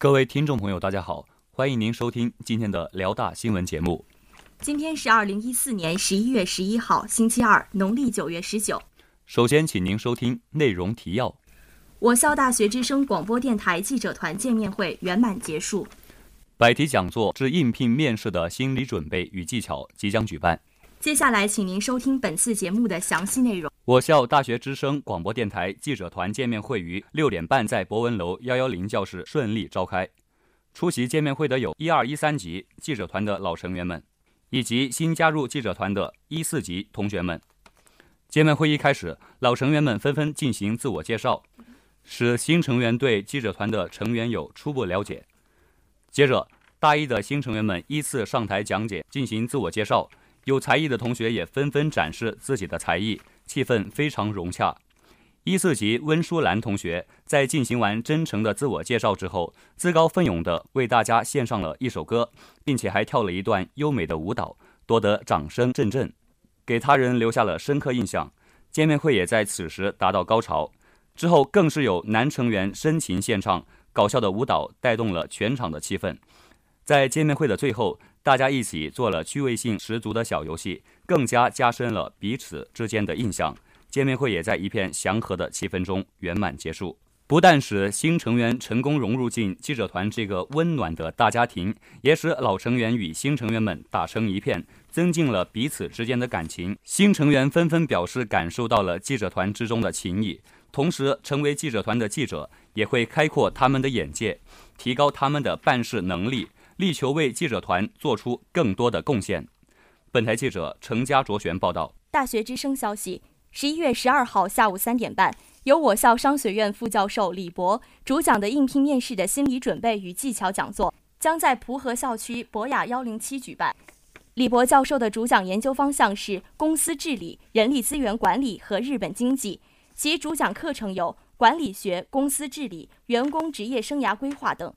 各位听众朋友，大家好，欢迎您收听今天的辽大新闻节目。今天是二零一四年十一月十一号，星期二，农历九月十九。首先，请您收听内容提要：我校大学之声广播电台记者团见面会圆满结束。百题讲座之应聘面试的心理准备与技巧即将举办。接下来，请您收听本次节目的详细内容。我校大学之声广播电台记者团见面会于六点半在博文楼幺幺零教室顺利召开。出席见面会的有一二一三级记者团的老成员们，以及新加入记者团的一四级同学们。见面会一开始，老成员们纷纷进行自我介绍，使新成员对记者团的成员有初步了解。接着，大一的新成员们依次上台讲解，进行自我介绍。有才艺的同学也纷纷展示自己的才艺，气氛非常融洽。一四级温淑兰同学在进行完真诚的自我介绍之后，自告奋勇地为大家献上了一首歌，并且还跳了一段优美的舞蹈，夺得掌声阵阵，给他人留下了深刻印象。见面会也在此时达到高潮，之后更是有男成员深情献唱，搞笑的舞蹈带动了全场的气氛。在见面会的最后。大家一起做了趣味性十足的小游戏，更加加深了彼此之间的印象。见面会也在一片祥和的气氛中圆满结束。不但使新成员成功融入进记者团这个温暖的大家庭，也使老成员与新成员们打成一片，增进了彼此之间的感情。新成员纷纷表示感受到了记者团之中的情谊，同时成为记者团的记者也会开阔他们的眼界，提高他们的办事能力。力求为记者团做出更多的贡献。本台记者程家卓璇报道。大学之声消息：十一月十二号下午三点半，由我校商学院副教授李博主讲的应聘面试的心理准备与技巧讲座，将在蒲河校区博雅幺零七举办。李博教授的主讲研究方向是公司治理、人力资源管理和日本经济，其主讲课程有管理学、公司治理、员工职业生涯规划等。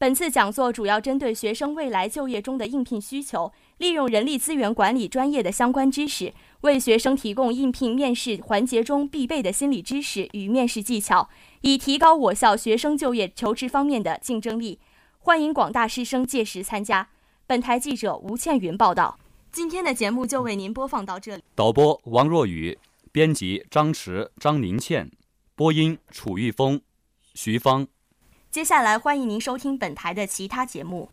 本次讲座主要针对学生未来就业中的应聘需求，利用人力资源管理专业的相关知识，为学生提供应聘面试环节中必备的心理知识与面试技巧，以提高我校学生就业求职方面的竞争力。欢迎广大师生届时参加。本台记者吴倩云报道。今天的节目就为您播放到这里。导播王若雨，编辑张驰、张宁倩，播音楚玉峰、徐芳。接下来，欢迎您收听本台的其他节目。